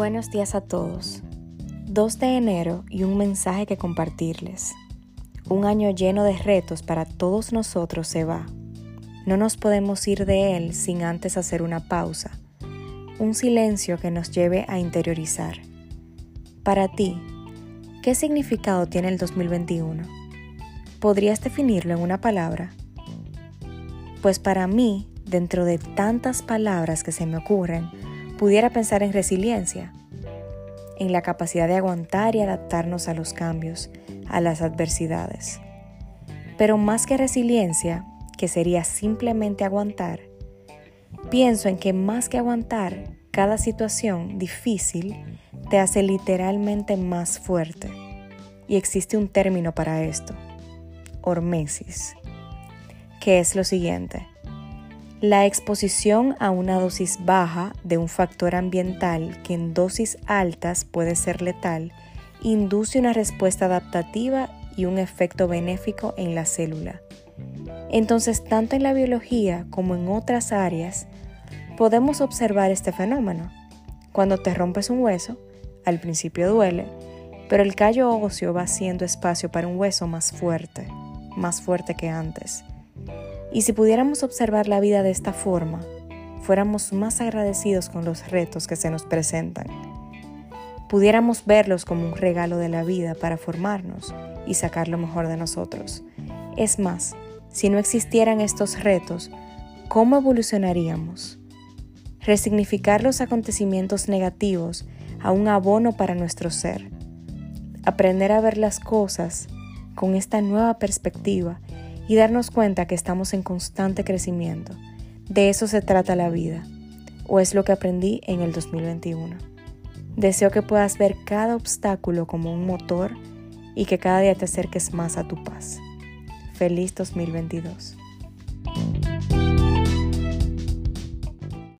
Buenos días a todos. 2 de enero y un mensaje que compartirles. Un año lleno de retos para todos nosotros se va. No nos podemos ir de él sin antes hacer una pausa, un silencio que nos lleve a interiorizar. Para ti, ¿qué significado tiene el 2021? ¿Podrías definirlo en una palabra? Pues para mí, dentro de tantas palabras que se me ocurren, pudiera pensar en resiliencia, en la capacidad de aguantar y adaptarnos a los cambios, a las adversidades. Pero más que resiliencia, que sería simplemente aguantar, pienso en que más que aguantar, cada situación difícil te hace literalmente más fuerte. Y existe un término para esto, hormesis, que es lo siguiente. La exposición a una dosis baja de un factor ambiental que en dosis altas puede ser letal induce una respuesta adaptativa y un efecto benéfico en la célula. Entonces, tanto en la biología como en otras áreas, podemos observar este fenómeno. Cuando te rompes un hueso, al principio duele, pero el callo óseo va haciendo espacio para un hueso más fuerte, más fuerte que antes. Y si pudiéramos observar la vida de esta forma, fuéramos más agradecidos con los retos que se nos presentan. Pudiéramos verlos como un regalo de la vida para formarnos y sacar lo mejor de nosotros. Es más, si no existieran estos retos, ¿cómo evolucionaríamos? Resignificar los acontecimientos negativos a un abono para nuestro ser. Aprender a ver las cosas con esta nueva perspectiva y darnos cuenta que estamos en constante crecimiento. De eso se trata la vida, o es lo que aprendí en el 2021. Deseo que puedas ver cada obstáculo como un motor y que cada día te acerques más a tu paz. Feliz 2022.